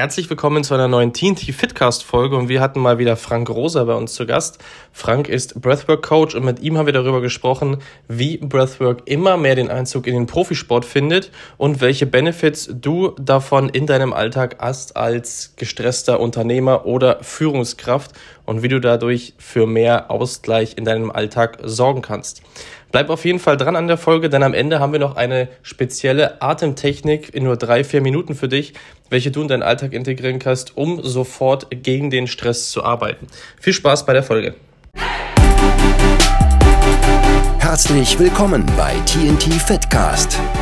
Herzlich willkommen zu einer neuen TNT Fitcast Folge und wir hatten mal wieder Frank Rosa bei uns zu Gast. Frank ist Breathwork Coach und mit ihm haben wir darüber gesprochen, wie Breathwork immer mehr den Einzug in den Profisport findet und welche Benefits du davon in deinem Alltag hast als gestresster Unternehmer oder Führungskraft und wie du dadurch für mehr Ausgleich in deinem Alltag sorgen kannst. Bleib auf jeden Fall dran an der Folge, denn am Ende haben wir noch eine spezielle Atemtechnik in nur drei, vier Minuten für dich, welche du in deinen Alltag integrieren kannst, um sofort gegen den Stress zu arbeiten. Viel Spaß bei der Folge. Herzlich willkommen bei TNT Fitcast,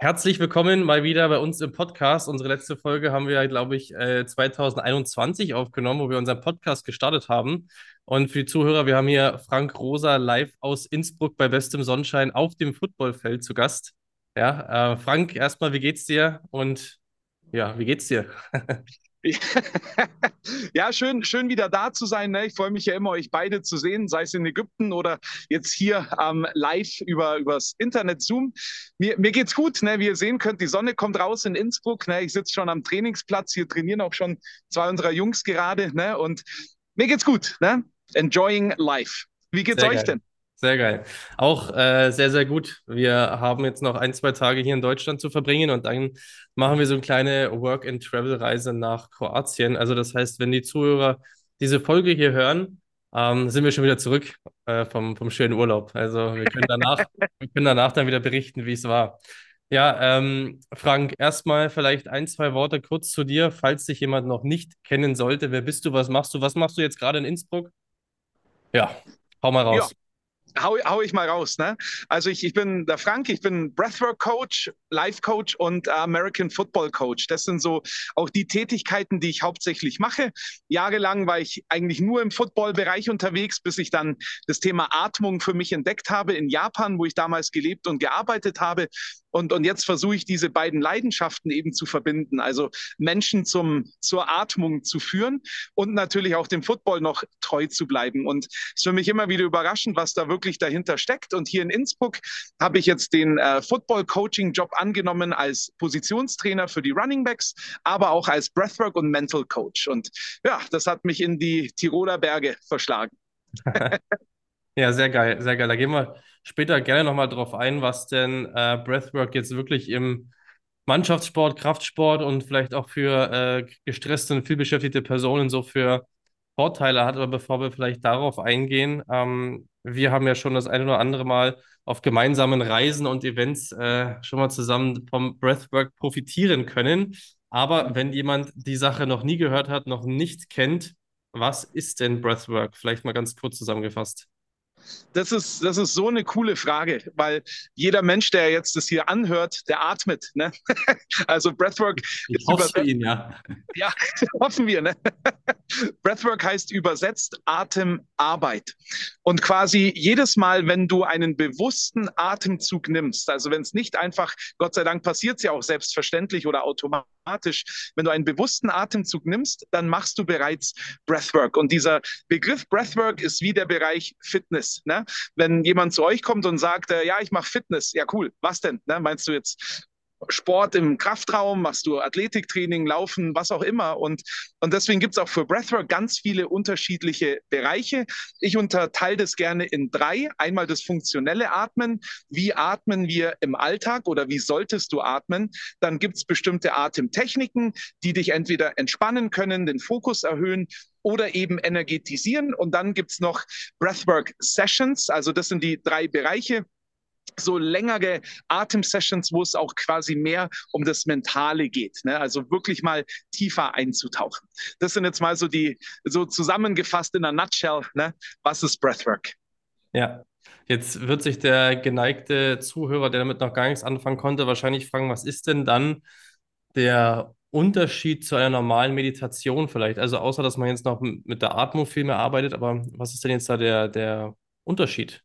herzlich willkommen mal wieder bei uns im Podcast. Unsere letzte Folge haben wir, glaube ich, 2021 äh, aufgenommen, wo wir unseren Podcast gestartet haben. Und für die Zuhörer, wir haben hier Frank Rosa live aus Innsbruck bei bestem Sonnenschein auf dem Footballfeld zu Gast. Ja, äh, Frank, erstmal, wie geht's dir? Und ja, wie geht's dir? ja, schön, schön wieder da zu sein. Ne? Ich freue mich ja immer, euch beide zu sehen, sei es in Ägypten oder jetzt hier ähm, live über übers Internet Zoom. Mir, mir geht's gut. Ne? Wie ihr sehen könnt, die Sonne kommt raus in Innsbruck. Ne? Ich sitze schon am Trainingsplatz. Hier trainieren auch schon zwei unserer Jungs gerade. Ne? Und mir geht's gut. Ne? Enjoying life. Wie geht's Sehr euch geil. denn? Sehr geil. Auch äh, sehr, sehr gut. Wir haben jetzt noch ein, zwei Tage hier in Deutschland zu verbringen und dann machen wir so eine kleine Work-and-Travel-Reise nach Kroatien. Also das heißt, wenn die Zuhörer diese Folge hier hören, ähm, sind wir schon wieder zurück äh, vom, vom schönen Urlaub. Also wir können danach, wir können danach dann wieder berichten, wie es war. Ja, ähm, Frank, erstmal vielleicht ein, zwei Worte kurz zu dir, falls dich jemand noch nicht kennen sollte. Wer bist du? Was machst du? Was machst du jetzt gerade in Innsbruck? Ja, hau mal raus. Ja hau, hau ich mal raus. Ne? Also ich, ich bin der Frank, ich bin Breathwork Coach, Life Coach und American Football Coach. Das sind so auch die Tätigkeiten, die ich hauptsächlich mache. Jahrelang war ich eigentlich nur im Football-Bereich unterwegs, bis ich dann das Thema Atmung für mich entdeckt habe in Japan, wo ich damals gelebt und gearbeitet habe. Und, und jetzt versuche ich diese beiden Leidenschaften eben zu verbinden, also Menschen zum, zur Atmung zu führen und natürlich auch dem Football noch treu zu bleiben. Und es ist für mich immer wieder überraschend, was da wirklich dahinter steckt. Und hier in Innsbruck habe ich jetzt den äh, Football-Coaching-Job angenommen als Positionstrainer für die Running Backs, aber auch als Breathwork und Mental Coach. Und ja, das hat mich in die Tiroler Berge verschlagen. Ja, sehr geil, sehr geil. Da gehen wir später gerne nochmal drauf ein, was denn äh, Breathwork jetzt wirklich im Mannschaftssport, Kraftsport und vielleicht auch für äh, gestresste und vielbeschäftigte Personen so für Vorteile hat. Aber bevor wir vielleicht darauf eingehen, ähm, wir haben ja schon das eine oder andere Mal auf gemeinsamen Reisen und Events äh, schon mal zusammen vom Breathwork profitieren können. Aber wenn jemand die Sache noch nie gehört hat, noch nicht kennt, was ist denn Breathwork? Vielleicht mal ganz kurz zusammengefasst. Das ist, das ist so eine coole Frage, weil jeder Mensch, der jetzt das hier anhört, der atmet. Ne? Also Breathwork. Ich hoffe ihn, ja. Ja, hoffen wir. Ne? Breathwork heißt übersetzt Atemarbeit. Und quasi jedes Mal, wenn du einen bewussten Atemzug nimmst, also wenn es nicht einfach, Gott sei Dank passiert es ja auch selbstverständlich oder automatisch, wenn du einen bewussten Atemzug nimmst, dann machst du bereits Breathwork. Und dieser Begriff Breathwork ist wie der Bereich Fitness. Ne? Wenn jemand zu euch kommt und sagt, äh, ja, ich mache Fitness, ja cool, was denn? Ne? Meinst du jetzt Sport im Kraftraum, machst du Athletiktraining, Laufen, was auch immer. Und, und deswegen gibt es auch für Breathwork ganz viele unterschiedliche Bereiche. Ich unterteile das gerne in drei. Einmal das funktionelle Atmen. Wie atmen wir im Alltag oder wie solltest du atmen? Dann gibt es bestimmte Atemtechniken, die dich entweder entspannen können, den Fokus erhöhen oder eben energetisieren. Und dann gibt es noch Breathwork Sessions. Also das sind die drei Bereiche so längere Atemsessions, wo es auch quasi mehr um das Mentale geht. Ne? Also wirklich mal tiefer einzutauchen. Das sind jetzt mal so die, so zusammengefasst in a nutshell, ne? was ist Breathwork? Ja, jetzt wird sich der geneigte Zuhörer, der damit noch gar nichts anfangen konnte, wahrscheinlich fragen, was ist denn dann der Unterschied zu einer normalen Meditation vielleicht? Also außer, dass man jetzt noch mit der Atmung viel mehr arbeitet, aber was ist denn jetzt da der, der Unterschied?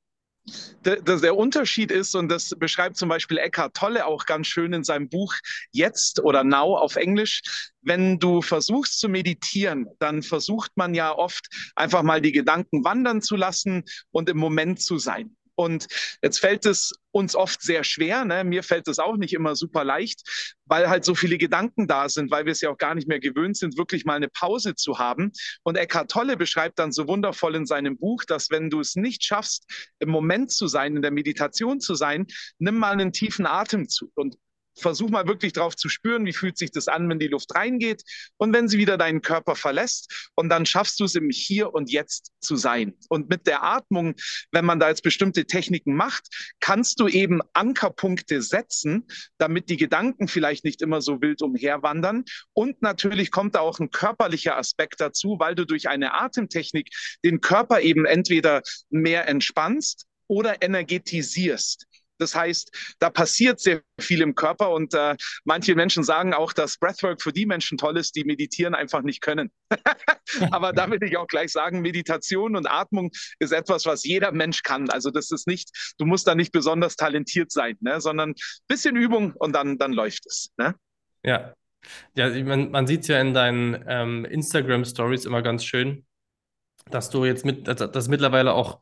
Der, der, Unterschied ist, und das beschreibt zum Beispiel Eckhart Tolle auch ganz schön in seinem Buch Jetzt oder Now auf Englisch, wenn du versuchst zu meditieren, dann versucht man ja oft einfach mal die Gedanken wandern zu lassen und im Moment zu sein. Und jetzt fällt es uns oft sehr schwer. Ne? Mir fällt es auch nicht immer super leicht, weil halt so viele Gedanken da sind, weil wir es ja auch gar nicht mehr gewöhnt sind, wirklich mal eine Pause zu haben. Und Eckhart Tolle beschreibt dann so wundervoll in seinem Buch, dass wenn du es nicht schaffst, im Moment zu sein, in der Meditation zu sein, nimm mal einen tiefen Atemzug und versuch mal wirklich drauf zu spüren, wie fühlt sich das an, wenn die Luft reingeht und wenn sie wieder deinen Körper verlässt. Und dann schaffst du es im Hier und Jetzt zu sein. Und mit der Atmung, wenn man da jetzt bestimmte Techniken macht, kannst du eben Ankerpunkte setzen, damit die Gedanken vielleicht nicht immer so wild umherwandern. Und natürlich kommt da auch ein körperlicher Aspekt dazu, weil du durch eine Atemtechnik den Körper eben entweder mehr entspannst oder energetisierst. Das heißt, da passiert sehr viel im Körper und äh, manche Menschen sagen auch, dass Breathwork für die Menschen toll ist, die meditieren einfach nicht können. Aber da will ich auch gleich sagen, Meditation und Atmung ist etwas, was jeder Mensch kann. Also das ist nicht, du musst da nicht besonders talentiert sein, ne? sondern bisschen Übung und dann, dann läuft es. Ne? Ja. Ja, man, man sieht es ja in deinen ähm, Instagram-Stories immer ganz schön, dass du jetzt mit, dass mittlerweile auch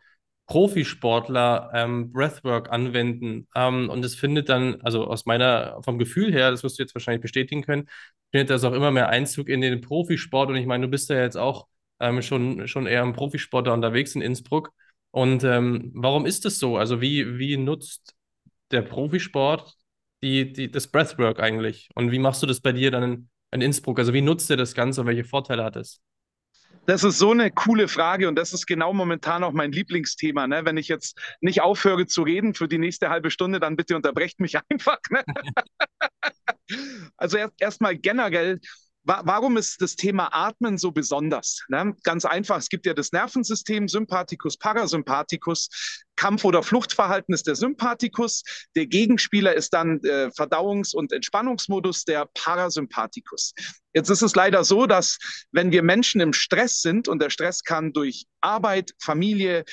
Profisportler ähm, Breathwork anwenden. Ähm, und es findet dann, also aus meiner, vom Gefühl her, das wirst du jetzt wahrscheinlich bestätigen können, findet das auch immer mehr Einzug in den Profisport. Und ich meine, du bist ja jetzt auch ähm, schon, schon eher im Profisport da unterwegs in Innsbruck. Und ähm, warum ist das so? Also wie, wie nutzt der Profisport die, die, das Breathwork eigentlich? Und wie machst du das bei dir dann in, in Innsbruck? Also wie nutzt ihr das Ganze und welche Vorteile hat es? Das ist so eine coole Frage und das ist genau momentan auch mein Lieblingsthema. Ne? Wenn ich jetzt nicht aufhöre zu reden für die nächste halbe Stunde, dann bitte unterbrecht mich einfach. Ne? also erstmal erst generell Warum ist das Thema Atmen so besonders? Ne? Ganz einfach, es gibt ja das Nervensystem, Sympathikus, Parasympathikus. Kampf- oder Fluchtverhalten ist der Sympathikus. Der Gegenspieler ist dann äh, Verdauungs- und Entspannungsmodus, der Parasympathikus. Jetzt ist es leider so, dass wenn wir Menschen im Stress sind, und der Stress kann durch Arbeit, Familie,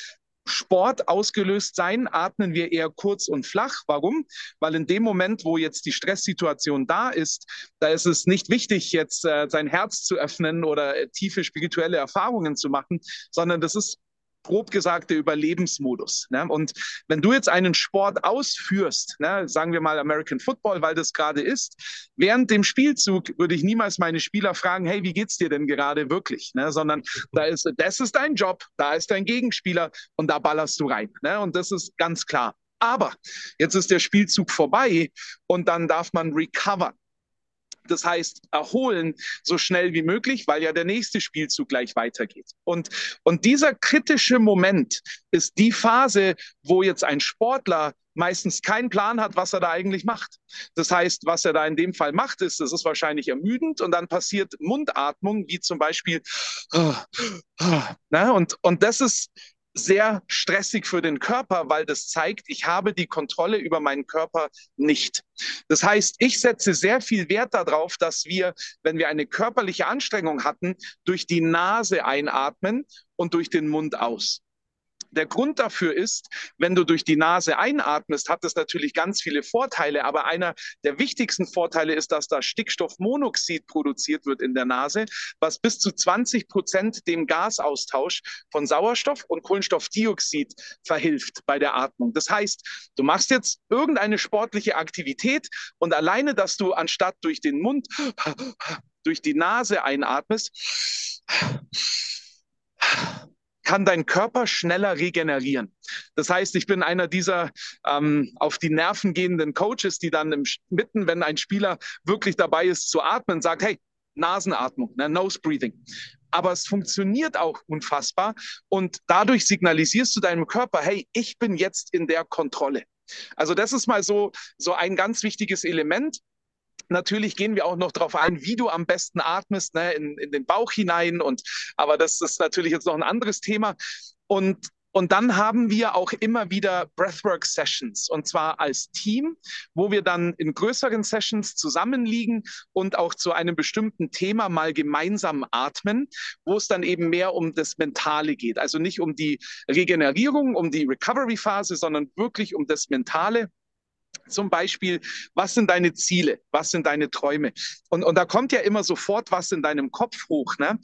Sport ausgelöst sein, atmen wir eher kurz und flach. Warum? Weil in dem Moment, wo jetzt die Stresssituation da ist, da ist es nicht wichtig, jetzt äh, sein Herz zu öffnen oder äh, tiefe spirituelle Erfahrungen zu machen, sondern das ist grob gesagt der Überlebensmodus. Ne? Und wenn du jetzt einen Sport ausführst, ne, sagen wir mal American Football, weil das gerade ist, während dem Spielzug würde ich niemals meine Spieler fragen, hey, wie geht's dir denn gerade wirklich? Ne? Sondern da ist, das ist dein Job, da ist dein Gegenspieler und da ballerst du rein. Ne? Und das ist ganz klar. Aber jetzt ist der Spielzug vorbei und dann darf man recover. Das heißt, erholen so schnell wie möglich, weil ja der nächste Spielzug gleich weitergeht. Und, und dieser kritische Moment ist die Phase, wo jetzt ein Sportler meistens keinen Plan hat, was er da eigentlich macht. Das heißt, was er da in dem Fall macht, ist, das ist wahrscheinlich ermüdend und dann passiert Mundatmung, wie zum Beispiel, na, und, und das ist, sehr stressig für den Körper, weil das zeigt, ich habe die Kontrolle über meinen Körper nicht. Das heißt, ich setze sehr viel Wert darauf, dass wir, wenn wir eine körperliche Anstrengung hatten, durch die Nase einatmen und durch den Mund aus. Der Grund dafür ist, wenn du durch die Nase einatmest, hat das natürlich ganz viele Vorteile, aber einer der wichtigsten Vorteile ist, dass da Stickstoffmonoxid produziert wird in der Nase, was bis zu 20 Prozent dem Gasaustausch von Sauerstoff und Kohlenstoffdioxid verhilft bei der Atmung. Das heißt, du machst jetzt irgendeine sportliche Aktivität und alleine, dass du anstatt durch den Mund durch die Nase einatmest, kann dein Körper schneller regenerieren. Das heißt, ich bin einer dieser ähm, auf die Nerven gehenden Coaches, die dann im, mitten, wenn ein Spieler wirklich dabei ist zu atmen, sagt, hey, Nasenatmung, ne, Nose Breathing. Aber es funktioniert auch unfassbar und dadurch signalisierst du deinem Körper, hey, ich bin jetzt in der Kontrolle. Also das ist mal so, so ein ganz wichtiges Element. Natürlich gehen wir auch noch darauf ein, wie du am besten atmest, ne, in, in den Bauch hinein. Und aber das ist natürlich jetzt noch ein anderes Thema. Und und dann haben wir auch immer wieder Breathwork-Sessions und zwar als Team, wo wir dann in größeren Sessions zusammenliegen und auch zu einem bestimmten Thema mal gemeinsam atmen, wo es dann eben mehr um das Mentale geht. Also nicht um die Regenerierung, um die Recovery-Phase, sondern wirklich um das Mentale. Zum Beispiel, was sind deine Ziele? Was sind deine Träume? Und, und da kommt ja immer sofort was in deinem Kopf hoch, ne?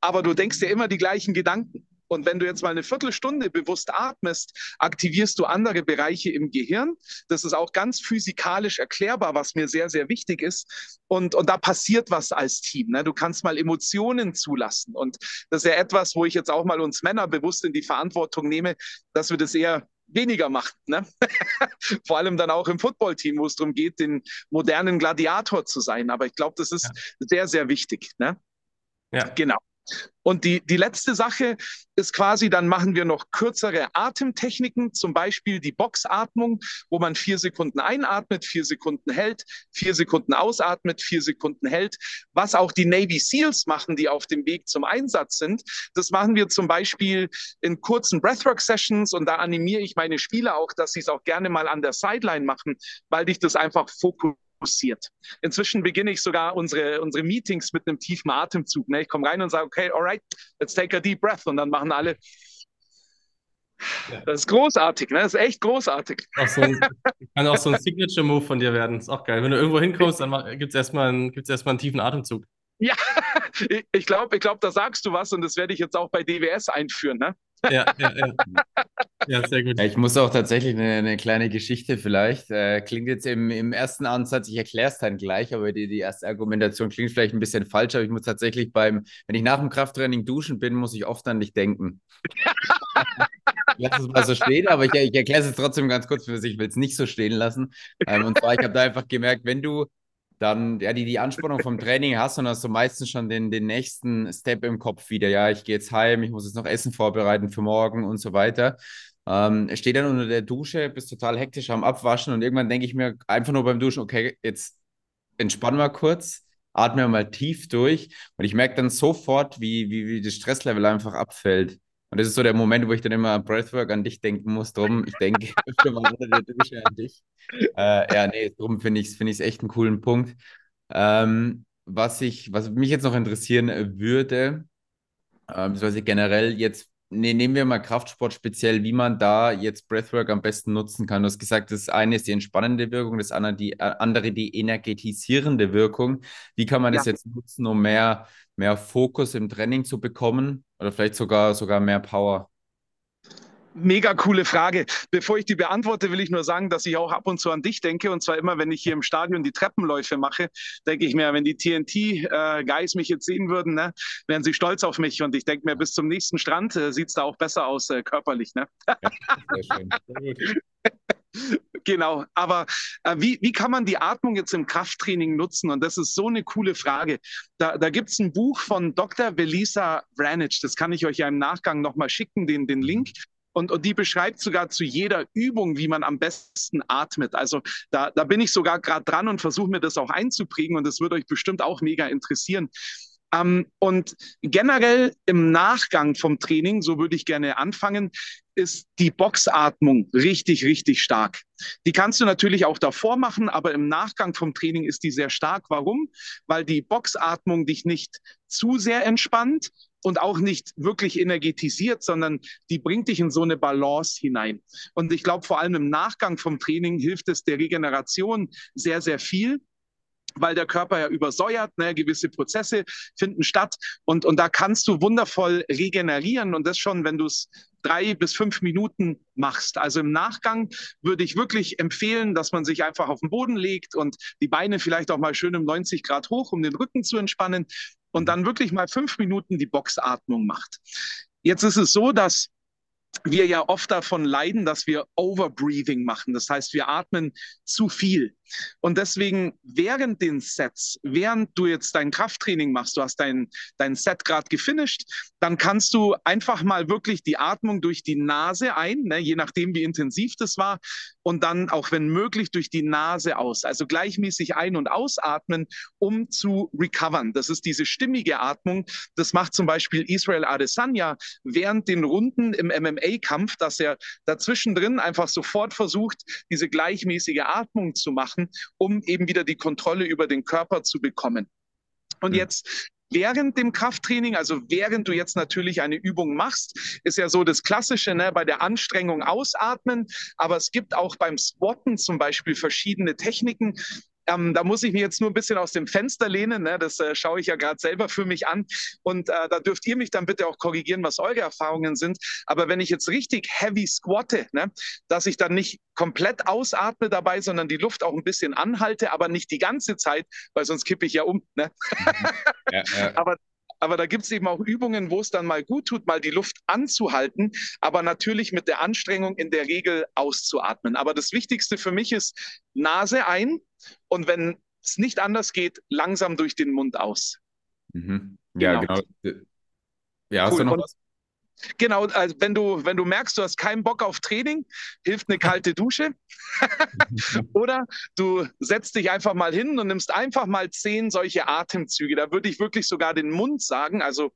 Aber du denkst ja immer die gleichen Gedanken. Und wenn du jetzt mal eine Viertelstunde bewusst atmest, aktivierst du andere Bereiche im Gehirn. Das ist auch ganz physikalisch erklärbar, was mir sehr, sehr wichtig ist. Und, und da passiert was als Team. Ne? Du kannst mal Emotionen zulassen. Und das ist ja etwas, wo ich jetzt auch mal uns Männer bewusst in die Verantwortung nehme, dass wir das eher weniger macht. Ne? Vor allem dann auch im Footballteam, wo es darum geht, den modernen Gladiator zu sein. Aber ich glaube, das ist ja. sehr, sehr wichtig. Ne? Ja. Genau. Und die, die letzte Sache ist quasi, dann machen wir noch kürzere Atemtechniken, zum Beispiel die Boxatmung, wo man vier Sekunden einatmet, vier Sekunden hält, vier Sekunden ausatmet, vier Sekunden hält. Was auch die Navy SEALs machen, die auf dem Weg zum Einsatz sind. Das machen wir zum Beispiel in kurzen Breathwork-Sessions und da animiere ich meine Spieler auch, dass sie es auch gerne mal an der Sideline machen, weil dich das einfach fokussiert fokussiert. Inzwischen beginne ich sogar unsere, unsere Meetings mit einem tiefen Atemzug. Ne? Ich komme rein und sage, okay, alright, let's take a deep breath. Und dann machen alle. Ja. Das ist großartig, ne? Das ist echt großartig. Auch so ein, kann auch so ein Signature-Move von dir werden. Ist auch geil. Wenn du irgendwo hinkommst, dann gibt es erstmal einen, erstmal einen tiefen Atemzug. Ja, ich glaube, ich glaub, da sagst du was und das werde ich jetzt auch bei DWS einführen. Ne? Ja, ja, ja. ja, sehr gut. Ich muss auch tatsächlich eine, eine kleine Geschichte vielleicht. Äh, klingt jetzt im, im ersten Ansatz, ich erkläre es dann gleich, aber die, die erste Argumentation klingt vielleicht ein bisschen falsch, aber ich muss tatsächlich beim, wenn ich nach dem Krafttraining duschen bin, muss ich oft an dich denken. lass es mal so stehen, aber ich, ich erkläre es trotzdem ganz kurz für sich. Ich will es nicht so stehen lassen. Ähm, und zwar, ich habe da einfach gemerkt, wenn du dann ja die, die Anspannung vom Training hast und hast du meistens schon den, den nächsten Step im Kopf wieder. Ja, ich gehe jetzt heim, ich muss jetzt noch Essen vorbereiten für morgen und so weiter. Ähm, stehe dann unter der Dusche, bist total hektisch am Abwaschen und irgendwann denke ich mir einfach nur beim Duschen, okay, jetzt entspann mal kurz, atme mal tief durch und ich merke dann sofort, wie, wie, wie das Stresslevel einfach abfällt. Und das ist so der Moment, wo ich dann immer Breathwork an dich denken muss. Drum, ich denke öfter mal an dich. Äh, ja, nee, drum finde ich es find echt einen coolen Punkt. Ähm, was, ich, was mich jetzt noch interessieren würde, äh, beziehungsweise generell jetzt, nee, nehmen wir mal Kraftsport speziell, wie man da jetzt Breathwork am besten nutzen kann. Du hast gesagt, das eine ist die entspannende Wirkung, das andere die, äh, andere die energetisierende Wirkung. Wie kann man ja. das jetzt nutzen, um mehr, mehr Fokus im Training zu bekommen oder vielleicht sogar, sogar mehr Power? Mega coole Frage. Bevor ich die beantworte, will ich nur sagen, dass ich auch ab und zu an dich denke. Und zwar immer, wenn ich hier im Stadion die Treppenläufe mache, denke ich mir, wenn die TNT-Guys äh, mich jetzt sehen würden, ne, wären sie stolz auf mich. Und ich denke mir, bis zum nächsten Strand äh, sieht es da auch besser aus äh, körperlich. Ne? Ja, sehr schön. Sehr gut. Genau, aber äh, wie, wie kann man die Atmung jetzt im Krafttraining nutzen? Und das ist so eine coole Frage. Da, da gibt es ein Buch von Dr. Belisa Vranic, das kann ich euch ja im Nachgang nochmal schicken, den, den Link. Und, und die beschreibt sogar zu jeder Übung, wie man am besten atmet. Also da, da bin ich sogar gerade dran und versuche mir das auch einzuprägen und das wird euch bestimmt auch mega interessieren. Ähm, und generell im Nachgang vom Training, so würde ich gerne anfangen, ist die Boxatmung richtig, richtig stark. Die kannst du natürlich auch davor machen, aber im Nachgang vom Training ist die sehr stark. Warum? Weil die Boxatmung dich nicht zu sehr entspannt und auch nicht wirklich energetisiert, sondern die bringt dich in so eine Balance hinein. Und ich glaube, vor allem im Nachgang vom Training hilft es der Regeneration sehr, sehr viel weil der Körper ja übersäuert, ne, gewisse Prozesse finden statt und, und da kannst du wundervoll regenerieren und das schon, wenn du es drei bis fünf Minuten machst. Also im Nachgang würde ich wirklich empfehlen, dass man sich einfach auf den Boden legt und die Beine vielleicht auch mal schön um 90 Grad hoch, um den Rücken zu entspannen und dann wirklich mal fünf Minuten die Boxatmung macht. Jetzt ist es so, dass wir ja oft davon leiden, dass wir Overbreathing machen. Das heißt, wir atmen zu viel. Und deswegen während den Sets, während du jetzt dein Krafttraining machst, du hast dein, dein Set gerade gefinisht, dann kannst du einfach mal wirklich die Atmung durch die Nase ein, ne, je nachdem, wie intensiv das war, und dann auch wenn möglich durch die Nase aus. Also gleichmäßig ein- und ausatmen, um zu recovern. Das ist diese stimmige Atmung. Das macht zum Beispiel Israel Adesanya während den Runden im MMA-Kampf, dass er dazwischen drin einfach sofort versucht, diese gleichmäßige Atmung zu machen, um eben wieder die Kontrolle über den Körper zu bekommen. Und mhm. jetzt während dem Krafttraining, also während du jetzt natürlich eine Übung machst, ist ja so das Klassische, ne, bei der Anstrengung ausatmen. Aber es gibt auch beim Squatten zum Beispiel verschiedene Techniken, ähm, da muss ich mir jetzt nur ein bisschen aus dem Fenster lehnen. Ne? Das äh, schaue ich ja gerade selber für mich an. Und äh, da dürft ihr mich dann bitte auch korrigieren, was eure Erfahrungen sind. Aber wenn ich jetzt richtig heavy squatte, ne, dass ich dann nicht komplett ausatme dabei, sondern die Luft auch ein bisschen anhalte, aber nicht die ganze Zeit, weil sonst kippe ich ja um. Ne? Ja, ja. aber aber da gibt es eben auch Übungen, wo es dann mal gut tut, mal die Luft anzuhalten, aber natürlich mit der Anstrengung in der Regel auszuatmen. Aber das Wichtigste für mich ist Nase ein und wenn es nicht anders geht, langsam durch den Mund aus. Mhm. Ja, genau. genau. Ja, hast cool. du noch was? Genau, also wenn du, wenn du merkst, du hast keinen Bock auf Training, hilft eine kalte Dusche. Oder du setzt dich einfach mal hin und nimmst einfach mal zehn solche Atemzüge. Da würde ich wirklich sogar den Mund sagen, also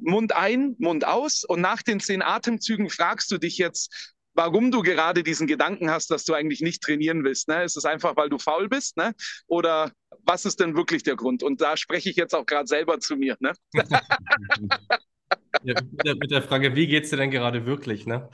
Mund ein, Mund aus. Und nach den zehn Atemzügen fragst du dich jetzt, warum du gerade diesen Gedanken hast, dass du eigentlich nicht trainieren willst. Ne? Ist es einfach, weil du faul bist? Ne? Oder was ist denn wirklich der Grund? Und da spreche ich jetzt auch gerade selber zu mir. Ne? Ja, mit, der, mit, der, Frage, wie geht es dir denn gerade wirklich? Ne?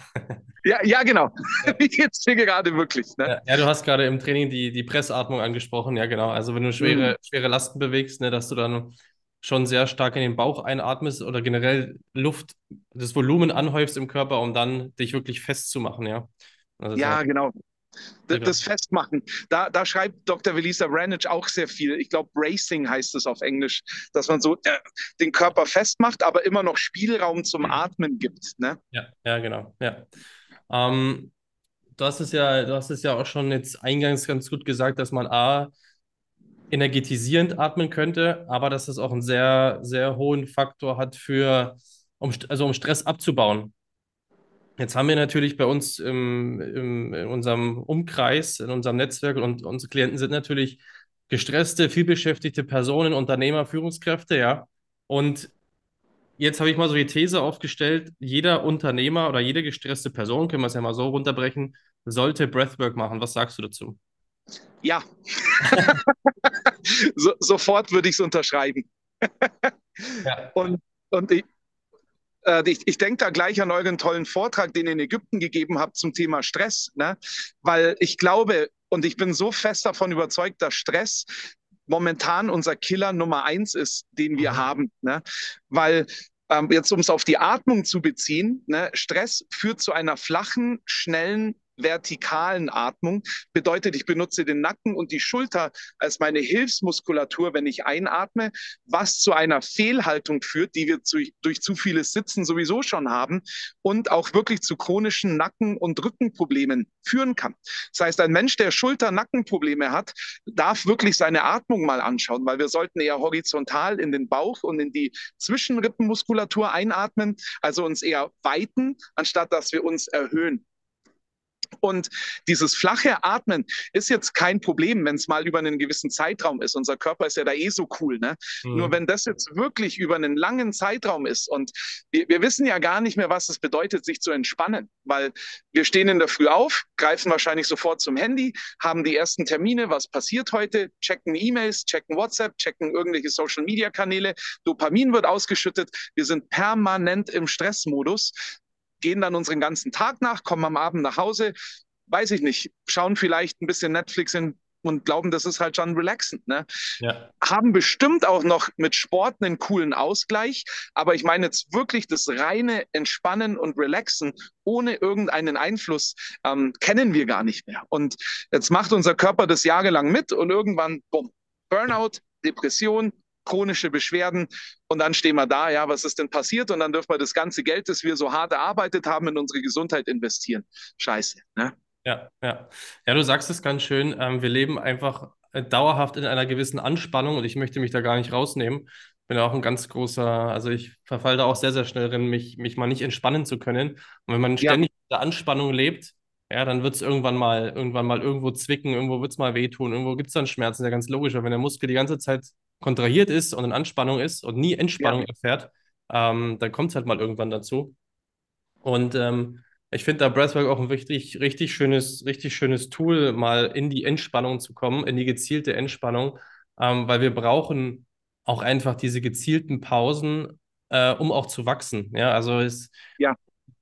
Ja, ja, genau. Wie geht es dir gerade wirklich? Ne? Ja, ja, du hast gerade im Training die, die Pressatmung angesprochen. Ja, genau. Also wenn du schwere, mhm. schwere Lasten bewegst, ne, dass du dann schon sehr stark in den Bauch einatmest oder generell Luft, das Volumen anhäufst im Körper, um dann dich wirklich festzumachen, ja. Also ja, genau. Das, das Festmachen. Da, da schreibt Dr. Velisa Ranich auch sehr viel. Ich glaube, Bracing heißt es auf Englisch, dass man so äh, den Körper festmacht, aber immer noch Spielraum zum Atmen gibt. Ne? Ja, ja, genau. Ja. Ähm, du hast es ja, du hast es ja auch schon jetzt eingangs ganz gut gesagt, dass man A, energetisierend atmen könnte, aber dass es auch einen sehr, sehr hohen Faktor hat für, um, also um Stress abzubauen. Jetzt haben wir natürlich bei uns im, im, in unserem Umkreis, in unserem Netzwerk und unsere Klienten sind natürlich gestresste, vielbeschäftigte Personen, Unternehmer, Führungskräfte, ja. Und jetzt habe ich mal so die These aufgestellt, jeder Unternehmer oder jede gestresste Person, können wir es ja mal so runterbrechen, sollte Breathwork machen. Was sagst du dazu? Ja. so, sofort würde ich es unterschreiben. ja. Und, und ich, ich, ich denke da gleich an euren tollen Vortrag, den ihr in Ägypten gegeben habt zum Thema Stress, ne? weil ich glaube und ich bin so fest davon überzeugt, dass Stress momentan unser Killer Nummer eins ist, den wir mhm. haben. Ne? Weil ähm, jetzt, um es auf die Atmung zu beziehen, ne, Stress führt zu einer flachen, schnellen vertikalen Atmung. Bedeutet, ich benutze den Nacken und die Schulter als meine Hilfsmuskulatur, wenn ich einatme, was zu einer Fehlhaltung führt, die wir zu, durch zu vieles Sitzen sowieso schon haben und auch wirklich zu chronischen Nacken- und Rückenproblemen führen kann. Das heißt, ein Mensch, der Schulter-Nackenprobleme hat, darf wirklich seine Atmung mal anschauen, weil wir sollten eher horizontal in den Bauch und in die Zwischenrippenmuskulatur einatmen, also uns eher weiten, anstatt dass wir uns erhöhen. Und dieses flache Atmen ist jetzt kein Problem, wenn es mal über einen gewissen Zeitraum ist. Unser Körper ist ja da eh so cool. Ne? Mhm. Nur wenn das jetzt wirklich über einen langen Zeitraum ist und wir, wir wissen ja gar nicht mehr, was es bedeutet, sich zu entspannen, weil wir stehen in der Früh auf, greifen wahrscheinlich sofort zum Handy, haben die ersten Termine, was passiert heute, checken E-Mails, checken WhatsApp, checken irgendwelche Social-Media-Kanäle, Dopamin wird ausgeschüttet. Wir sind permanent im Stressmodus gehen dann unseren ganzen Tag nach, kommen am Abend nach Hause, weiß ich nicht, schauen vielleicht ein bisschen Netflix in, und glauben, das ist halt schon relaxend. Ne? Ja. Haben bestimmt auch noch mit Sport einen coolen Ausgleich, aber ich meine jetzt wirklich das reine Entspannen und Relaxen ohne irgendeinen Einfluss ähm, kennen wir gar nicht mehr. Und jetzt macht unser Körper das jahrelang mit und irgendwann, bumm, Burnout, Depression, chronische Beschwerden und dann stehen wir da, ja, was ist denn passiert? Und dann dürfen wir das ganze Geld, das wir so hart erarbeitet haben, in unsere Gesundheit investieren. Scheiße, ne? Ja, ja. Ja, du sagst es ganz schön. Ähm, wir leben einfach äh, dauerhaft in einer gewissen Anspannung und ich möchte mich da gar nicht rausnehmen. Bin auch ein ganz großer, also ich verfalle da auch sehr, sehr schnell drin, mich, mich mal nicht entspannen zu können. Und wenn man ständig in der Anspannung lebt, ja, dann wird es irgendwann mal, irgendwann mal irgendwo zwicken, irgendwo wird es mal wehtun, irgendwo gibt es dann Schmerzen, ist ja ganz logisch. Aber wenn der Muskel die ganze Zeit kontrahiert ist und in Anspannung ist und nie Entspannung ja. erfährt, ähm, dann kommt es halt mal irgendwann dazu. Und ähm, ich finde da Breathwork auch ein richtig, richtig schönes, richtig schönes Tool, mal in die Entspannung zu kommen, in die gezielte Entspannung, ähm, weil wir brauchen auch einfach diese gezielten Pausen, äh, um auch zu wachsen. Ja, also es, ja.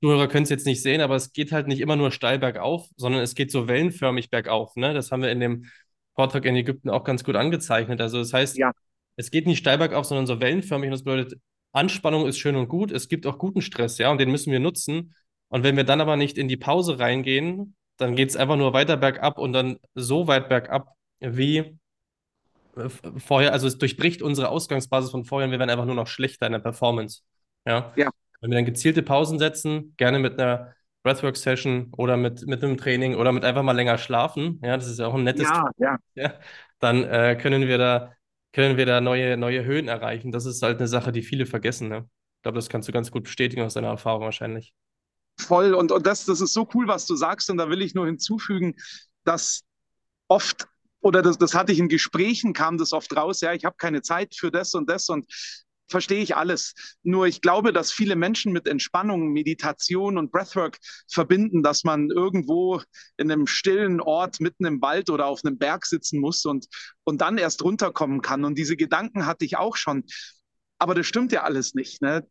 Zuhörer können es jetzt nicht sehen, aber es geht halt nicht immer nur steil bergauf, sondern es geht so wellenförmig bergauf. Ne? Das haben wir in dem Vortrag in Ägypten auch ganz gut angezeichnet. Also das heißt, ja. es geht nicht steil bergauf, sondern so wellenförmig. Und das bedeutet, Anspannung ist schön und gut. Es gibt auch guten Stress, ja, und den müssen wir nutzen. Und wenn wir dann aber nicht in die Pause reingehen, dann geht es einfach nur weiter bergab und dann so weit bergab wie äh, vorher. Also es durchbricht unsere Ausgangsbasis von vorher und wir werden einfach nur noch schlechter in der Performance. Ja. ja. Wenn wir dann gezielte Pausen setzen, gerne mit einer Breathwork-Session oder mit, mit einem Training oder mit einfach mal länger schlafen, ja, das ist ja auch ein nettes ja, ja. ja dann äh, können wir da können wir da neue, neue Höhen erreichen. Das ist halt eine Sache, die viele vergessen. Ne? Ich glaube, das kannst du ganz gut bestätigen aus deiner Erfahrung wahrscheinlich. Voll. Und, und das, das ist so cool, was du sagst. Und da will ich nur hinzufügen, dass oft, oder das, das hatte ich in Gesprächen, kam das oft raus, ja, ich habe keine Zeit für das und das. Und verstehe ich alles. Nur ich glaube, dass viele Menschen mit Entspannung, Meditation und Breathwork verbinden, dass man irgendwo in einem stillen Ort mitten im Wald oder auf einem Berg sitzen muss und, und dann erst runterkommen kann. Und diese Gedanken hatte ich auch schon. Aber das stimmt ja alles nicht. Ne?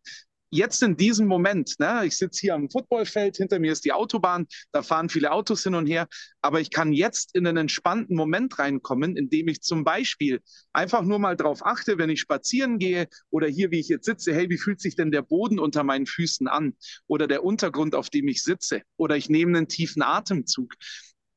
Jetzt in diesem Moment, ne, ich sitze hier am Footballfeld, hinter mir ist die Autobahn, da fahren viele Autos hin und her, aber ich kann jetzt in einen entspannten Moment reinkommen, indem ich zum Beispiel einfach nur mal darauf achte, wenn ich spazieren gehe oder hier, wie ich jetzt sitze, hey, wie fühlt sich denn der Boden unter meinen Füßen an oder der Untergrund, auf dem ich sitze oder ich nehme einen tiefen Atemzug.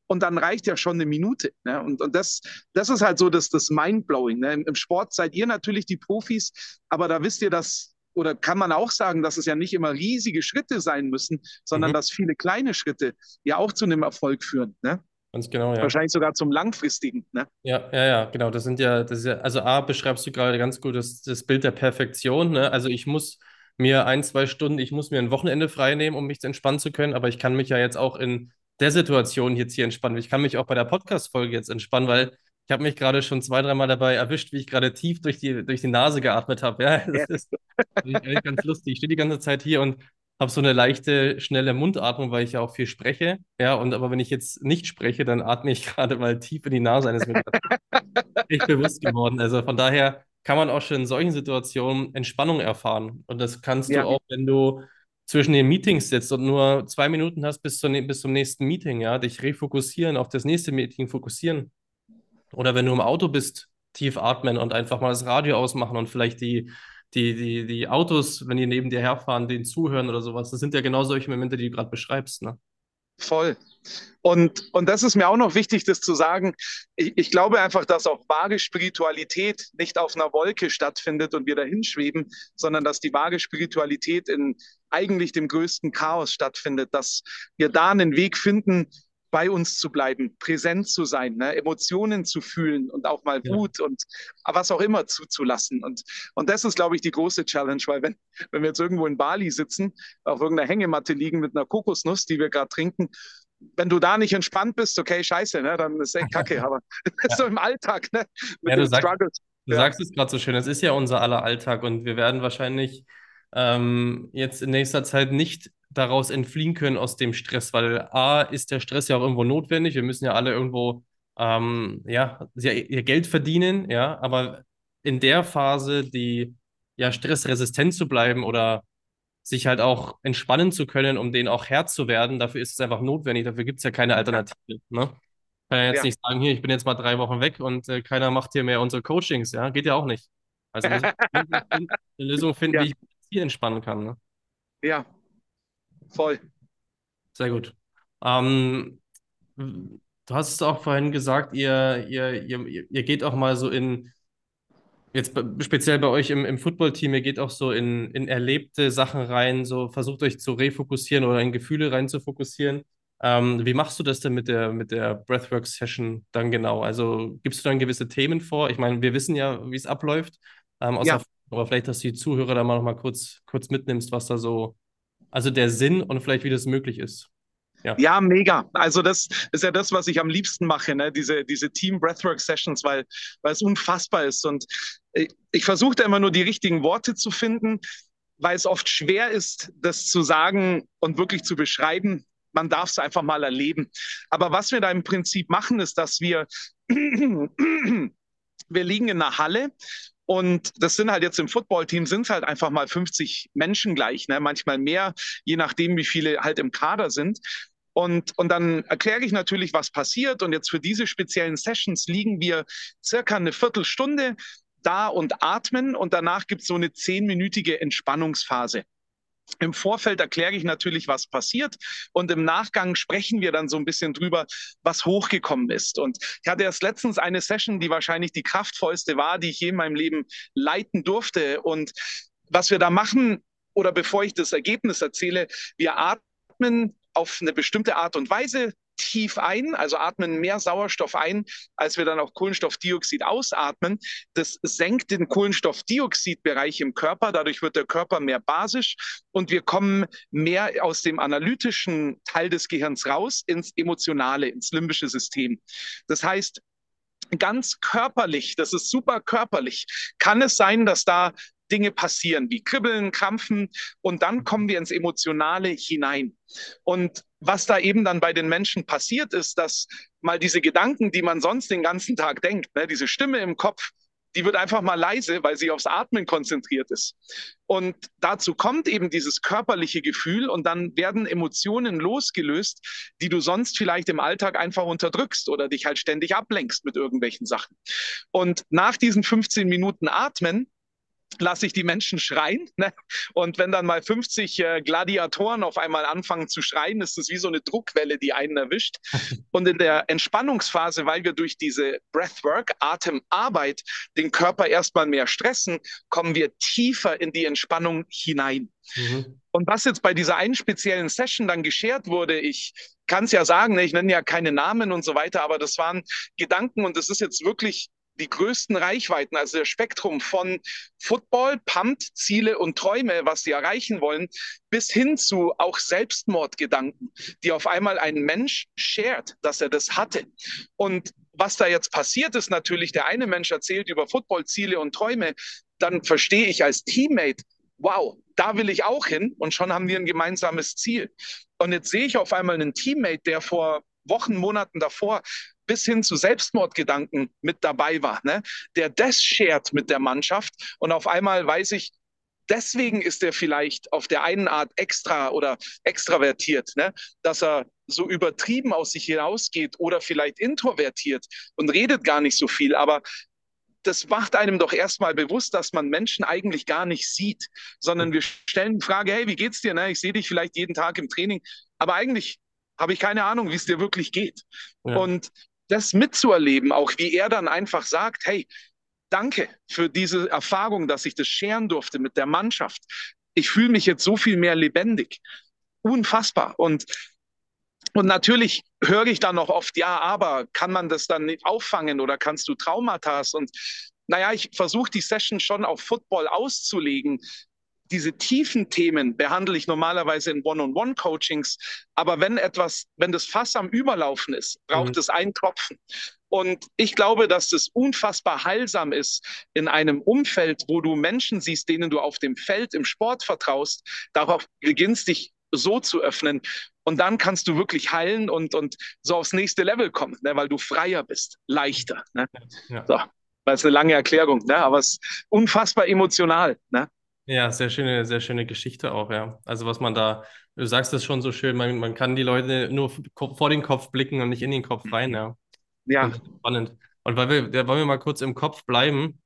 Und dann reicht ja schon eine Minute. Ne? Und, und das, das ist halt so das, das Mindblowing. Ne? Im Sport seid ihr natürlich die Profis, aber da wisst ihr, dass oder kann man auch sagen, dass es ja nicht immer riesige Schritte sein müssen, sondern mhm. dass viele kleine Schritte ja auch zu einem Erfolg führen. Ne? Ganz genau, ja. Wahrscheinlich sogar zum langfristigen. Ne? Ja, ja, ja, genau. Das sind ja, das ist ja, also A, beschreibst du gerade ganz gut das, das Bild der Perfektion. Ne? Also ich muss mir ein, zwei Stunden, ich muss mir ein Wochenende frei nehmen, um mich entspannen zu können, aber ich kann mich ja jetzt auch in der Situation jetzt hier entspannen. Ich kann mich auch bei der Podcast-Folge jetzt entspannen, weil ich habe mich gerade schon zwei, dreimal dabei erwischt, wie ich gerade tief durch die, durch die Nase geatmet habe. Ja, das ist, das ist ganz lustig. Ich stehe die ganze Zeit hier und habe so eine leichte, schnelle Mundatmung, weil ich ja auch viel spreche. Ja, und aber wenn ich jetzt nicht spreche, dann atme ich gerade mal tief in die Nase eines mir echt bewusst geworden. Also von daher kann man auch schon in solchen Situationen Entspannung erfahren. Und das kannst ja. du auch, wenn du zwischen den Meetings sitzt und nur zwei Minuten hast bis, zu, bis zum nächsten Meeting, ja, dich refokussieren, auf das nächste Meeting fokussieren. Oder wenn du im Auto bist, tief atmen und einfach mal das Radio ausmachen und vielleicht die, die, die, die Autos, wenn die neben dir herfahren, denen zuhören oder sowas. Das sind ja genau solche Momente, die du gerade beschreibst. Ne? Voll. Und, und das ist mir auch noch wichtig, das zu sagen. Ich, ich glaube einfach, dass auch wahre Spiritualität nicht auf einer Wolke stattfindet und wir dahin schweben, sondern dass die wahre Spiritualität in eigentlich dem größten Chaos stattfindet, dass wir da einen Weg finden, bei uns zu bleiben, präsent zu sein, ne? Emotionen zu fühlen und auch mal Wut ja. und was auch immer zuzulassen. Und, und das ist, glaube ich, die große Challenge, weil wenn, wenn wir jetzt irgendwo in Bali sitzen, auf irgendeiner Hängematte liegen mit einer Kokosnuss, die wir gerade trinken, wenn du da nicht entspannt bist, okay, scheiße, ne? dann ist echt kacke, aber ja. so im Alltag, ne? Mit ja, du, sagst, du ja. sagst es gerade so schön, das ist ja unser aller Alltag und wir werden wahrscheinlich ähm, jetzt in nächster Zeit nicht daraus entfliehen können aus dem Stress, weil A ist der Stress ja auch irgendwo notwendig. Wir müssen ja alle irgendwo ähm, ja, ihr Geld verdienen, ja, aber in der Phase, die ja stressresistent zu bleiben oder sich halt auch entspannen zu können, um denen auch Herr zu werden, dafür ist es einfach notwendig. Dafür gibt es ja keine Alternative. Ne? Kann ja jetzt ja. nicht sagen, hier, ich bin jetzt mal drei Wochen weg und äh, keiner macht hier mehr unsere Coachings, ja, geht ja auch nicht. Also eine Lösung finden, ja. wie ich hier entspannen kann. Ne? Ja, voll. Sehr gut. Ähm, du hast es auch vorhin gesagt, ihr, ihr, ihr, ihr geht auch mal so in, jetzt speziell bei euch im, im Football-Team, ihr geht auch so in, in erlebte Sachen rein, so versucht euch zu refokussieren oder in Gefühle rein zu fokussieren. Ähm, wie machst du das denn mit der, mit der Breathwork-Session dann genau? Also gibst du dann gewisse Themen vor? Ich meine, wir wissen ja, wie es abläuft. Ähm, ja. Aber vielleicht, dass die Zuhörer da mal noch mal kurz, kurz mitnimmst, was da so, also der Sinn und vielleicht, wie das möglich ist. Ja. ja, mega. Also das ist ja das, was ich am liebsten mache, ne? diese, diese Team Breathwork Sessions, weil, weil es unfassbar ist. Und ich, ich versuche da immer nur die richtigen Worte zu finden, weil es oft schwer ist, das zu sagen und wirklich zu beschreiben. Man darf es einfach mal erleben. Aber was wir da im Prinzip machen, ist, dass wir, wir liegen in einer Halle und das sind halt jetzt im Footballteam sind es halt einfach mal 50 Menschen gleich, ne? manchmal mehr, je nachdem, wie viele halt im Kader sind. Und, und dann erkläre ich natürlich, was passiert. Und jetzt für diese speziellen Sessions liegen wir circa eine Viertelstunde da und atmen. Und danach gibt es so eine zehnminütige Entspannungsphase. Im Vorfeld erkläre ich natürlich, was passiert und im Nachgang sprechen wir dann so ein bisschen drüber, was hochgekommen ist. Und ich hatte erst letztens eine Session, die wahrscheinlich die kraftvollste war, die ich je in meinem Leben leiten durfte. Und was wir da machen, oder bevor ich das Ergebnis erzähle, wir atmen auf eine bestimmte Art und Weise tief ein, also atmen mehr Sauerstoff ein, als wir dann auch Kohlenstoffdioxid ausatmen. Das senkt den Kohlenstoffdioxidbereich im Körper, dadurch wird der Körper mehr basisch und wir kommen mehr aus dem analytischen Teil des Gehirns raus ins emotionale, ins limbische System. Das heißt, ganz körperlich, das ist super körperlich, kann es sein, dass da Dinge passieren, wie Kribbeln, Krampfen und dann kommen wir ins Emotionale hinein. Und was da eben dann bei den Menschen passiert ist, dass mal diese Gedanken, die man sonst den ganzen Tag denkt, ne, diese Stimme im Kopf, die wird einfach mal leise, weil sie aufs Atmen konzentriert ist. Und dazu kommt eben dieses körperliche Gefühl und dann werden Emotionen losgelöst, die du sonst vielleicht im Alltag einfach unterdrückst oder dich halt ständig ablenkst mit irgendwelchen Sachen. Und nach diesen 15 Minuten Atmen lasse ich die Menschen schreien. Ne? Und wenn dann mal 50 äh, Gladiatoren auf einmal anfangen zu schreien, ist es wie so eine Druckwelle, die einen erwischt. Und in der Entspannungsphase, weil wir durch diese Breathwork, Atemarbeit, den Körper erstmal mehr stressen, kommen wir tiefer in die Entspannung hinein. Mhm. Und was jetzt bei dieser einen speziellen Session dann geschert wurde, ich kann es ja sagen, ne, ich nenne ja keine Namen und so weiter, aber das waren Gedanken und das ist jetzt wirklich die größten Reichweiten, also das Spektrum von Football, Pumped, Ziele und Träume, was sie erreichen wollen, bis hin zu auch Selbstmordgedanken, die auf einmal ein Mensch shared, dass er das hatte. Und was da jetzt passiert ist, natürlich, der eine Mensch erzählt über Football, Ziele und Träume, dann verstehe ich als Teammate, wow, da will ich auch hin und schon haben wir ein gemeinsames Ziel. Und jetzt sehe ich auf einmal einen Teammate, der vor Wochen, Monaten davor bis hin zu Selbstmordgedanken mit dabei war, ne? der das shared mit der Mannschaft und auf einmal weiß ich, deswegen ist er vielleicht auf der einen Art extra oder extravertiert, ne? dass er so übertrieben aus sich hinausgeht oder vielleicht introvertiert und redet gar nicht so viel, aber das macht einem doch erstmal bewusst, dass man Menschen eigentlich gar nicht sieht, sondern wir stellen die Frage, hey, wie geht's dir? Ne? Ich sehe dich vielleicht jeden Tag im Training, aber eigentlich habe ich keine Ahnung, wie es dir wirklich geht. Ja. Und das mitzuerleben, auch wie er dann einfach sagt, hey, danke für diese Erfahrung, dass ich das scheren durfte mit der Mannschaft. Ich fühle mich jetzt so viel mehr lebendig. Unfassbar. Und, und natürlich höre ich dann noch oft, ja, aber kann man das dann nicht auffangen oder kannst du Traumata? Und naja, ich versuche die Session schon auf Football auszulegen, diese tiefen Themen behandle ich normalerweise in One-on-One-Coachings. Aber wenn etwas, wenn das Fass am Überlaufen ist, braucht mhm. es ein Tropfen. Und ich glaube, dass das unfassbar heilsam ist in einem Umfeld, wo du Menschen siehst, denen du auf dem Feld im Sport vertraust, darauf beginnst dich so zu öffnen. Und dann kannst du wirklich heilen und, und so aufs nächste Level kommen, ne, weil du freier bist, leichter. Ne? Ja. So, das ist eine lange Erklärung, ne, aber es ist unfassbar emotional. Ne? Ja, sehr schöne, sehr schöne Geschichte auch, ja. Also was man da, du sagst das schon so schön, man, man kann die Leute nur vor den Kopf blicken und nicht in den Kopf rein, ja. Ja. Spannend. Und weil wir, da wollen wir mal kurz im Kopf bleiben.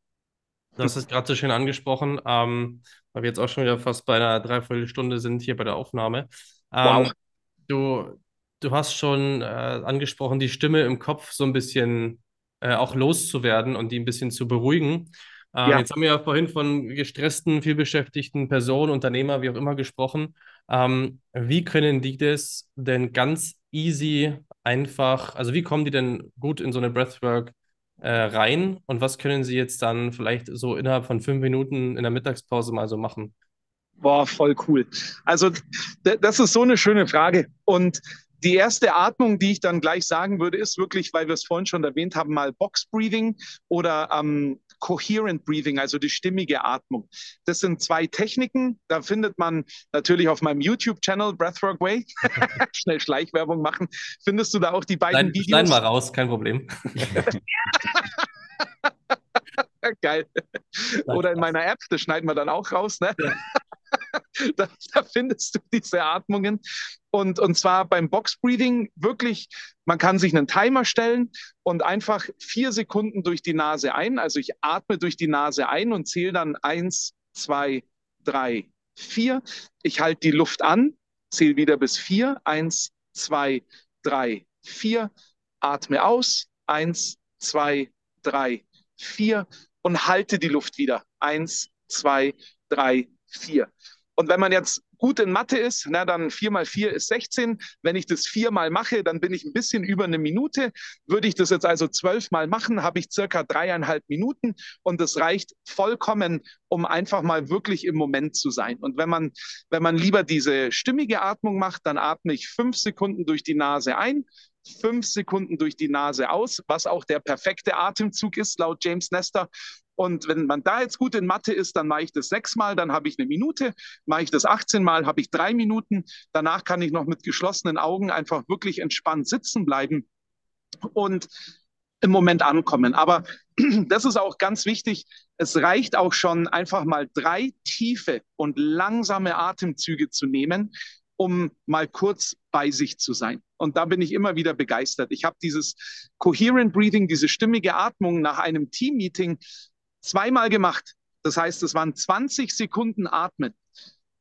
Du hast es gerade so schön angesprochen, ähm, weil wir jetzt auch schon wieder fast bei einer Dreiviertelstunde sind hier bei der Aufnahme. Ähm, wow. Du, du hast schon äh, angesprochen, die Stimme im Kopf so ein bisschen äh, auch loszuwerden und die ein bisschen zu beruhigen. Ähm, ja. Jetzt haben wir ja vorhin von gestressten, vielbeschäftigten Personen, Unternehmer, wie auch immer gesprochen. Ähm, wie können die das denn ganz easy, einfach, also wie kommen die denn gut in so eine Breathwork äh, rein und was können sie jetzt dann vielleicht so innerhalb von fünf Minuten in der Mittagspause mal so machen? Boah, voll cool. Also das ist so eine schöne Frage und die erste Atmung, die ich dann gleich sagen würde, ist wirklich, weil wir es vorhin schon erwähnt haben, mal Box Breathing oder ähm, Coherent Breathing, also die stimmige Atmung. Das sind zwei Techniken. Da findet man natürlich auf meinem YouTube-Channel Breathwork Way. Schnell Schleichwerbung machen. Findest du da auch die beiden Schneid, Videos? Schneiden mal raus, kein Problem. Geil. Oder in meiner App, das schneiden wir dann auch raus. Ne? Ja. da, da, findest du diese Atmungen. Und, und zwar beim Box Breathing wirklich, man kann sich einen Timer stellen und einfach vier Sekunden durch die Nase ein. Also ich atme durch die Nase ein und zähle dann eins, zwei, drei, vier. Ich halte die Luft an, zähle wieder bis vier. Eins, zwei, drei, vier. Atme aus. Eins, zwei, drei, vier. Und halte die Luft wieder. Eins, zwei, drei, vier. Und wenn man jetzt gut in Mathe ist, na, dann 4 mal 4 ist 16. Wenn ich das viermal mache, dann bin ich ein bisschen über eine Minute. Würde ich das jetzt also zwölfmal machen, habe ich circa dreieinhalb Minuten und das reicht vollkommen, um einfach mal wirklich im Moment zu sein. Und wenn man, wenn man lieber diese stimmige Atmung macht, dann atme ich fünf Sekunden durch die Nase ein, fünf Sekunden durch die Nase aus, was auch der perfekte Atemzug ist, laut James Nestor. Und wenn man da jetzt gut in Mathe ist, dann mache ich das sechsmal, dann habe ich eine Minute. Mache ich das 18 Mal, habe ich drei Minuten. Danach kann ich noch mit geschlossenen Augen einfach wirklich entspannt sitzen bleiben und im Moment ankommen. Aber das ist auch ganz wichtig. Es reicht auch schon einfach mal drei tiefe und langsame Atemzüge zu nehmen, um mal kurz bei sich zu sein. Und da bin ich immer wieder begeistert. Ich habe dieses Coherent Breathing, diese stimmige Atmung nach einem Team-Meeting zweimal gemacht. Das heißt, es waren 20 Sekunden Atmen.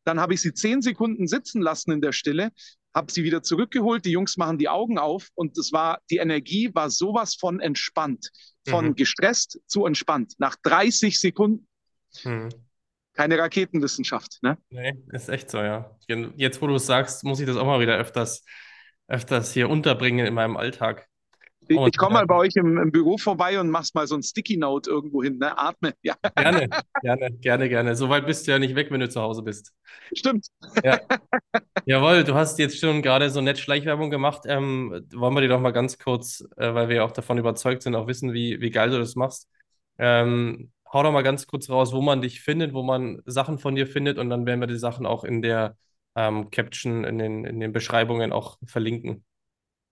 Dann habe ich sie 10 Sekunden sitzen lassen in der Stille, habe sie wieder zurückgeholt. Die Jungs machen die Augen auf und das war, die Energie war sowas von entspannt, von mhm. gestresst zu entspannt. Nach 30 Sekunden. Mhm. Keine Raketenwissenschaft, ne? Nee, ist echt so, ja. Jetzt, wo du es sagst, muss ich das auch mal wieder öfters, öfters hier unterbringen in meinem Alltag. Ich, ich komme mal bei euch im, im, Büro vorbei und machst mal so ein Sticky Note irgendwo hin, ne? Atme. Ja. Gerne, gerne, gerne, gerne. So weit bist du ja nicht weg, wenn du zu Hause bist. Stimmt. Ja. Jawohl, du hast jetzt schon gerade so nett Schleichwerbung gemacht. Ähm, wollen wir dir doch mal ganz kurz, äh, weil wir ja auch davon überzeugt sind, auch wissen, wie, wie geil du das machst. Ähm, hau doch mal ganz kurz raus, wo man dich findet, wo man Sachen von dir findet und dann werden wir die Sachen auch in der ähm, Caption, in den, in den Beschreibungen auch verlinken.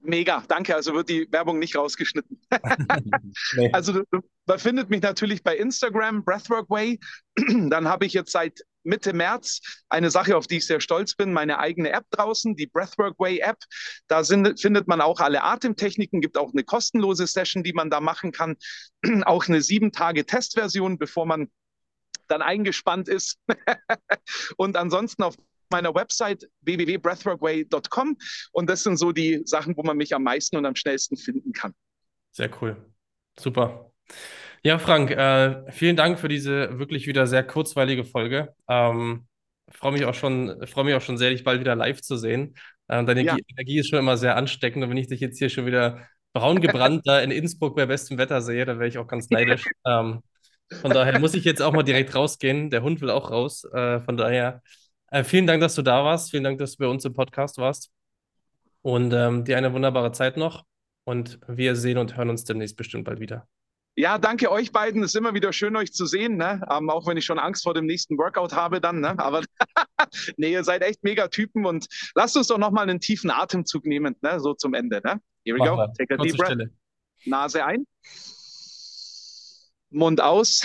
Mega, danke. Also wird die Werbung nicht rausgeschnitten. nee. Also man findet mich natürlich bei Instagram, Breathworkway. Dann habe ich jetzt seit Mitte März eine Sache, auf die ich sehr stolz bin, meine eigene App draußen, die Breathworkway App. Da sind, findet man auch alle Atemtechniken, gibt auch eine kostenlose Session, die man da machen kann. auch eine sieben Tage Testversion, bevor man dann eingespannt ist. Und ansonsten auf meiner Website www.breathworkway.com und das sind so die Sachen, wo man mich am meisten und am schnellsten finden kann. Sehr cool. Super. Ja, Frank, äh, vielen Dank für diese wirklich wieder sehr kurzweilige Folge. Ähm, freue mich auch schon, freue mich auch schon sehr, dich bald wieder live zu sehen. Äh, deine ja. Energie ist schon immer sehr ansteckend und wenn ich dich jetzt hier schon wieder braun gebrannt da in Innsbruck bei bestem Wetter sehe, dann wäre ich auch ganz neidisch. ähm, von daher muss ich jetzt auch mal direkt rausgehen. Der Hund will auch raus. Äh, von daher äh, vielen Dank, dass du da warst. Vielen Dank, dass du bei uns im Podcast warst. Und ähm, dir eine wunderbare Zeit noch. Und wir sehen und hören uns demnächst bestimmt bald wieder. Ja, danke euch beiden. Es ist immer wieder schön, euch zu sehen, ne? Ähm, auch wenn ich schon Angst vor dem nächsten Workout habe dann. Ne? Aber nee, ihr seid echt mega Typen und lasst uns doch nochmal einen tiefen Atemzug nehmen, ne? so zum Ende. Ne? Here we Mach go. Mal. Take a deep breath. Stelle. Nase ein, Mund aus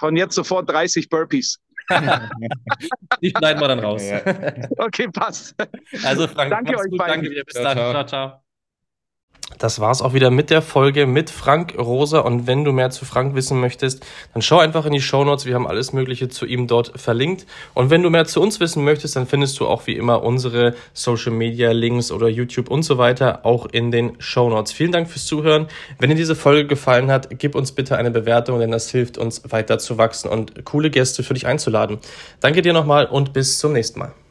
und jetzt sofort 30 Burpees. Die schneiden wir dann raus. Okay, passt. Also Frank, danke euch gut, beiden. Danke dir. Bis ciao, dann. Ciao, ciao. ciao. Das war's auch wieder mit der Folge mit Frank Rosa. Und wenn du mehr zu Frank wissen möchtest, dann schau einfach in die Show Notes. Wir haben alles Mögliche zu ihm dort verlinkt. Und wenn du mehr zu uns wissen möchtest, dann findest du auch wie immer unsere Social Media Links oder YouTube und so weiter auch in den Show Notes. Vielen Dank fürs Zuhören. Wenn dir diese Folge gefallen hat, gib uns bitte eine Bewertung, denn das hilft uns weiter zu wachsen und coole Gäste für dich einzuladen. Danke dir nochmal und bis zum nächsten Mal.